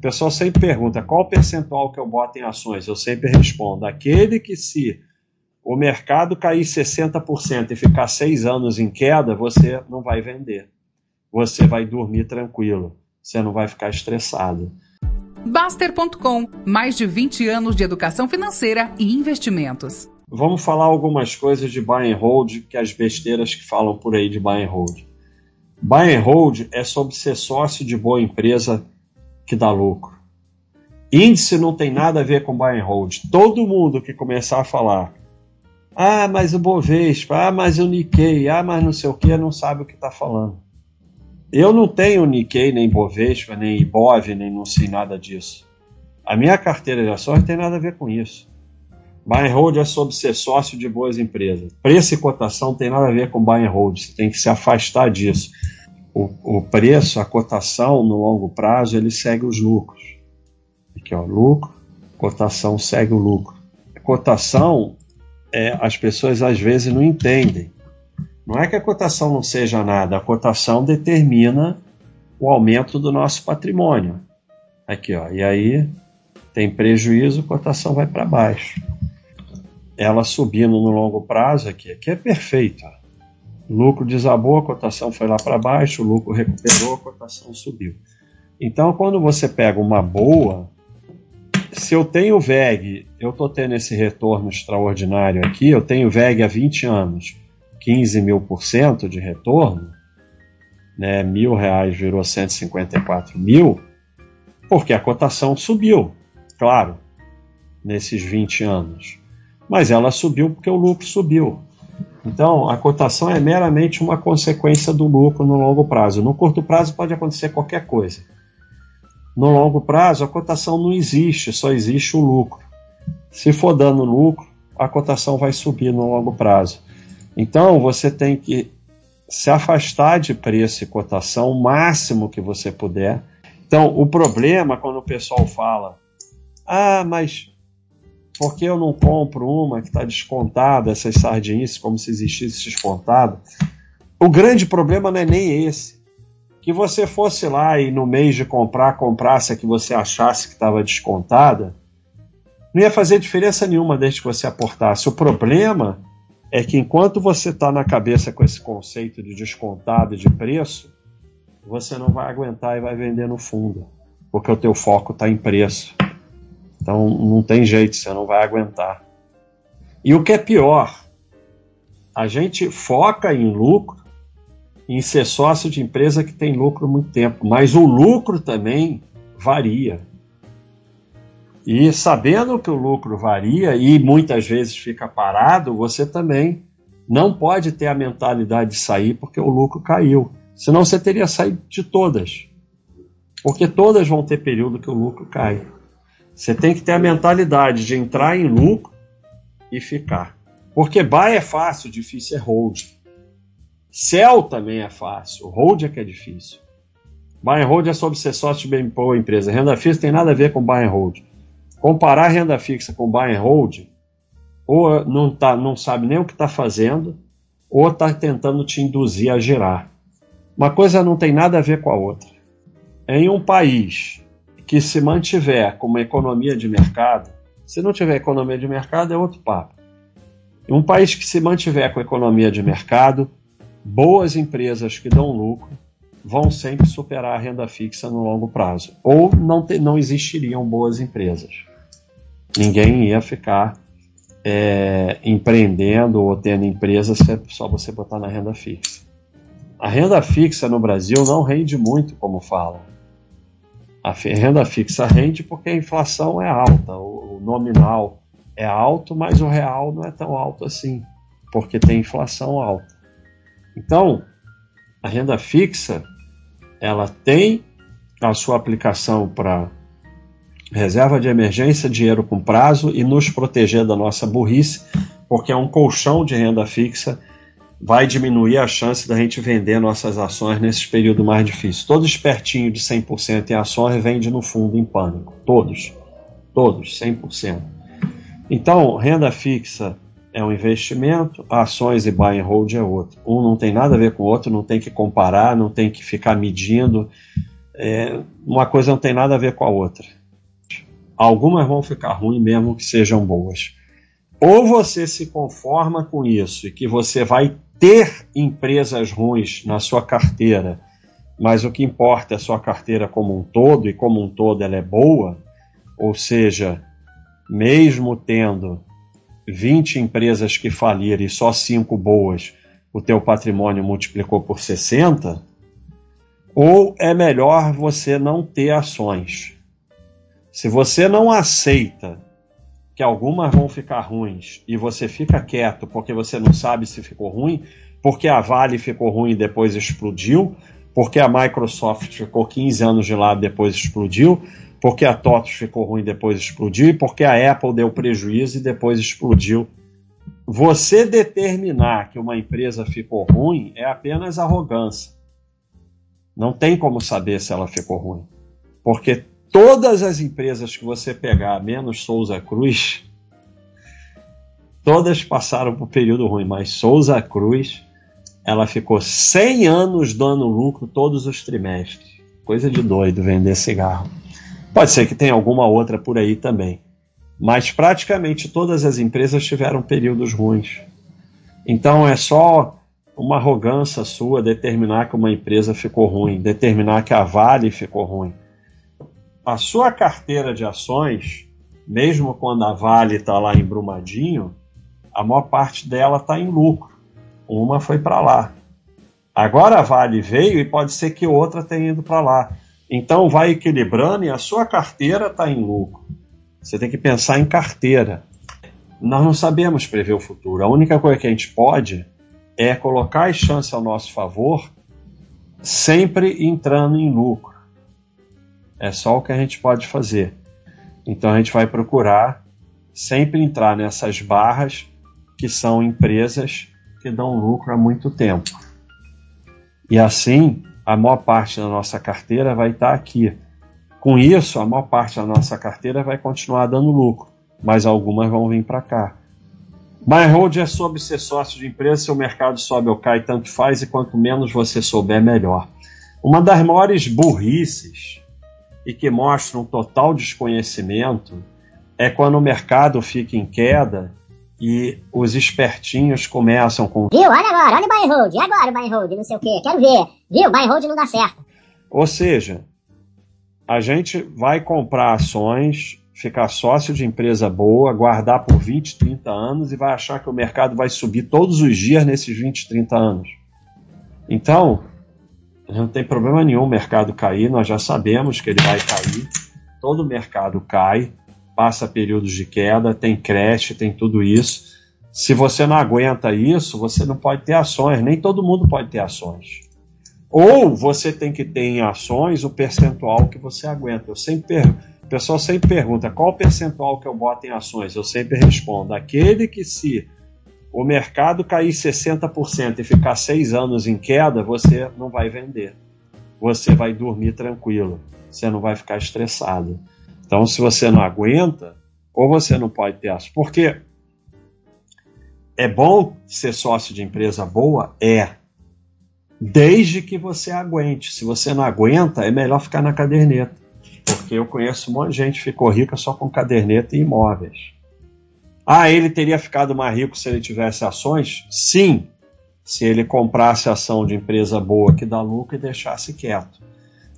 O pessoal sempre pergunta qual o percentual que eu boto em ações. Eu sempre respondo: aquele que se o mercado cair 60% e ficar seis anos em queda, você não vai vender. Você vai dormir tranquilo. Você não vai ficar estressado. Baster.com mais de 20 anos de educação financeira e investimentos. Vamos falar algumas coisas de buy and hold, que as besteiras que falam por aí de buy and hold. Buy and hold é sobre ser sócio de boa empresa que dá lucro. Índice não tem nada a ver com buy and hold. Todo mundo que começar a falar, ah, mas o Bovespa, ah, mas o Nikkei, ah, mas não sei o que, não sabe o que está falando. Eu não tenho Nikkei, nem Bovespa, nem Ibov, nem não sei nada disso. A minha carteira de ações tem nada a ver com isso. Buy and hold é sobre ser sócio de boas empresas. Preço e cotação tem nada a ver com buy and hold. Você tem que se afastar disso o, o preço, a cotação no longo prazo, ele segue os lucros. Aqui, ó, lucro, cotação segue o lucro. Cotação, é, as pessoas às vezes não entendem. Não é que a cotação não seja nada, a cotação determina o aumento do nosso patrimônio. Aqui, ó, e aí tem prejuízo, a cotação vai para baixo. Ela subindo no longo prazo aqui, aqui é perfeito. Ó lucro desabou, a cotação foi lá para baixo, o lucro recuperou, a cotação subiu. Então, quando você pega uma boa, se eu tenho VEG, eu estou tendo esse retorno extraordinário aqui, eu tenho VEG há 20 anos, 15 mil por cento de retorno, né, mil reais virou 154 mil, porque a cotação subiu, claro, nesses 20 anos. Mas ela subiu porque o lucro subiu. Então, a cotação é meramente uma consequência do lucro no longo prazo. No curto prazo pode acontecer qualquer coisa. No longo prazo, a cotação não existe, só existe o lucro. Se for dando lucro, a cotação vai subir no longo prazo. Então, você tem que se afastar de preço e cotação o máximo que você puder. Então, o problema quando o pessoal fala: ah, mas por que eu não compro uma que está descontada, essas sardinhas, como se existisse descontado? O grande problema não é nem esse. Que você fosse lá e no mês de comprar, comprasse a que você achasse que estava descontada, não ia fazer diferença nenhuma desde que você aportasse. O problema é que enquanto você está na cabeça com esse conceito de descontado de preço, você não vai aguentar e vai vender no fundo, porque o teu foco está em preço. Então não tem jeito, você não vai aguentar. E o que é pior, a gente foca em lucro, em ser sócio de empresa que tem lucro muito tempo, mas o lucro também varia. E sabendo que o lucro varia e muitas vezes fica parado, você também não pode ter a mentalidade de sair porque o lucro caiu. Senão você teria saído de todas. Porque todas vão ter período que o lucro cai. Você tem que ter a mentalidade de entrar em lucro e ficar. Porque buy é fácil, difícil é hold. Sell também é fácil, hold é que é difícil. Buy and hold é sobre ser sócio de bem boa empresa. Renda fixa tem nada a ver com buy and hold. Comparar renda fixa com buy and hold, ou não, tá, não sabe nem o que está fazendo, ou está tentando te induzir a girar. Uma coisa não tem nada a ver com a outra. Em um país que se mantiver como economia de mercado, se não tiver economia de mercado é outro papo. Um país que se mantiver com economia de mercado, boas empresas que dão lucro vão sempre superar a renda fixa no longo prazo. Ou não, te, não existiriam boas empresas. Ninguém ia ficar é, empreendendo ou tendo empresas se é só você botar na renda fixa. A renda fixa no Brasil não rende muito, como falam. A renda fixa rende porque a inflação é alta, o, nominal é alto, mas o real não é tão alto assim, porque tem inflação alta. Então, a renda fixa ela tem a sua aplicação para reserva de emergência, dinheiro com prazo e nos proteger da nossa burrice, porque é um colchão de renda fixa vai diminuir a chance da gente vender nossas ações nesse período mais difícil. Todo espertinho de 100% em ações vende no fundo em pânico. Todos. Todos, 100%. Então, renda fixa é um investimento, ações e buy and hold é outro. Um não tem nada a ver com o outro, não tem que comparar, não tem que ficar medindo é, uma coisa não tem nada a ver com a outra. Algumas vão ficar ruins mesmo que sejam boas. Ou você se conforma com isso e que você vai ter empresas ruins na sua carteira, mas o que importa é a sua carteira como um todo e como um todo ela é boa, ou seja, mesmo tendo 20 empresas que faliram e só 5 boas, o teu patrimônio multiplicou por 60, ou é melhor você não ter ações. Se você não aceita que algumas vão ficar ruins e você fica quieto porque você não sabe se ficou ruim, porque a Vale ficou ruim e depois explodiu, porque a Microsoft ficou 15 anos de lado e depois explodiu, porque a TOTOS ficou ruim e depois explodiu, e porque a Apple deu prejuízo e depois explodiu. Você determinar que uma empresa ficou ruim é apenas arrogância. Não tem como saber se ela ficou ruim. Porque todas as empresas que você pegar, menos Souza Cruz, todas passaram por período ruim, mas Souza Cruz, ela ficou 100 anos dando lucro todos os trimestres. Coisa de doido vender cigarro. Pode ser que tenha alguma outra por aí também. Mas praticamente todas as empresas tiveram períodos ruins. Então é só uma arrogância sua determinar que uma empresa ficou ruim, determinar que a Vale ficou ruim. A sua carteira de ações, mesmo quando a Vale está lá em Brumadinho, a maior parte dela está em lucro. Uma foi para lá. Agora a Vale veio e pode ser que outra tenha ido para lá. Então vai equilibrando e a sua carteira está em lucro. Você tem que pensar em carteira. Nós não sabemos prever o futuro. A única coisa que a gente pode é colocar as chances ao nosso favor, sempre entrando em lucro. É só o que a gente pode fazer. Então a gente vai procurar sempre entrar nessas barras que são empresas que dão lucro há muito tempo. E assim, a maior parte da nossa carteira vai estar aqui. Com isso, a maior parte da nossa carteira vai continuar dando lucro, mas algumas vão vir para cá. My hold é sobre ser sócio de empresa, se o mercado sobe ou cai, tanto faz, e quanto menos você souber, melhor. Uma das maiores burrices e que mostra um total desconhecimento é quando o mercado fica em queda e os espertinhos começam com. Viu? Olha agora, olha o buy and hold, e agora o buy and hold, não sei o quê, quero ver. Viu? Buy and hold não dá certo. Ou seja, a gente vai comprar ações, ficar sócio de empresa boa, guardar por 20, 30 anos e vai achar que o mercado vai subir todos os dias nesses 20, 30 anos. Então, não tem problema nenhum o mercado cair, nós já sabemos que ele vai cair. Todo mercado cai, passa períodos de queda, tem creche, tem tudo isso. Se você não aguenta isso, você não pode ter ações, nem todo mundo pode ter ações. Ou você tem que ter em ações o percentual que você aguenta. Eu sempre o pessoal sempre pergunta qual o percentual que eu boto em ações. Eu sempre respondo: aquele que se o mercado cair 60% e ficar seis anos em queda, você não vai vender. Você vai dormir tranquilo. Você não vai ficar estressado. Então, se você não aguenta, ou você não pode ter aço. Porque é bom ser sócio de empresa boa? É. Desde que você aguente. Se você não aguenta, é melhor ficar na caderneta. Porque eu conheço um monte de gente que ficou rica só com caderneta e imóveis. Ah, ele teria ficado mais rico se ele tivesse ações? Sim, se ele comprasse ação de empresa boa que dá lucro e deixasse quieto.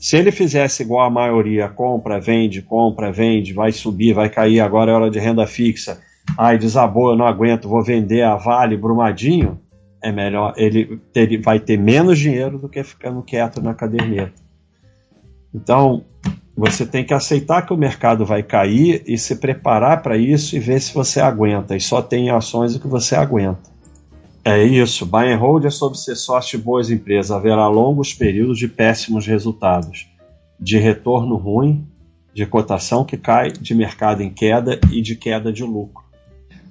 Se ele fizesse igual a maioria, compra, vende, compra, vende, vai subir, vai cair, agora é hora de renda fixa. Ai, desabou, eu não aguento, vou vender a Vale, Brumadinho. É melhor, ele ter, vai ter menos dinheiro do que ficando quieto na caderneta. Então, você tem que aceitar que o mercado vai cair e se preparar para isso e ver se você aguenta. E só tem ações que você aguenta. É isso. Buy and hold é sobre ser sócio de boas empresas. Haverá longos períodos de péssimos resultados, de retorno ruim, de cotação que cai, de mercado em queda e de queda de lucro.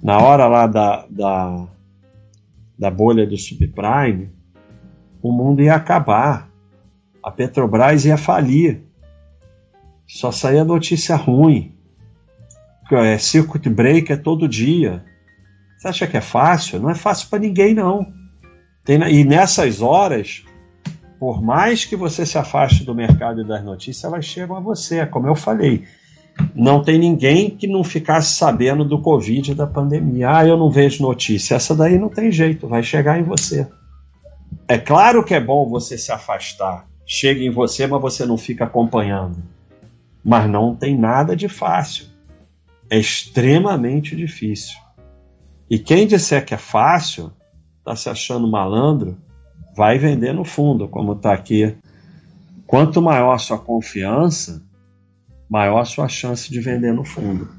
Na hora lá da, da, da bolha do subprime, o mundo ia acabar. A Petrobras ia falir. Só saía notícia ruim. É, circuit break é todo dia você acha que é fácil? Não é fácil para ninguém, não. Tem, e nessas horas, por mais que você se afaste do mercado e das notícias, elas chegam a você, como eu falei. Não tem ninguém que não ficasse sabendo do Covid e da pandemia. Ah, eu não vejo notícia. Essa daí não tem jeito, vai chegar em você. É claro que é bom você se afastar. Chega em você, mas você não fica acompanhando. Mas não tem nada de fácil. É extremamente difícil. E quem disser que é fácil, está se achando malandro, vai vender no fundo, como está aqui. Quanto maior a sua confiança, maior a sua chance de vender no fundo.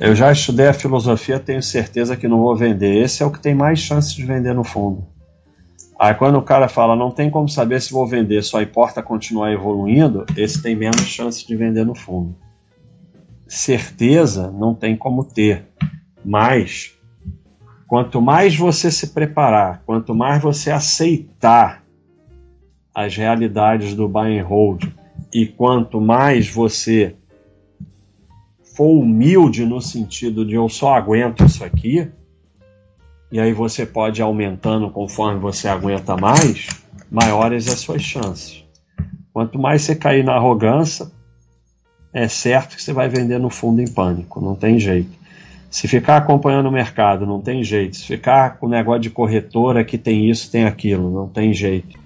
Eu já estudei a filosofia, tenho certeza que não vou vender. Esse é o que tem mais chance de vender no fundo. Aí quando o cara fala, não tem como saber se vou vender, só importa continuar evoluindo, esse tem menos chance de vender no fundo. Certeza não tem como ter, mas Quanto mais você se preparar, quanto mais você aceitar as realidades do buy and hold e quanto mais você for humilde no sentido de eu só aguento isso aqui, e aí você pode ir aumentando conforme você aguenta mais, maiores as suas chances. Quanto mais você cair na arrogância, é certo que você vai vender no fundo em pânico, não tem jeito. Se ficar acompanhando o mercado, não tem jeito. Se ficar com o negócio de corretora que tem isso, tem aquilo, não tem jeito.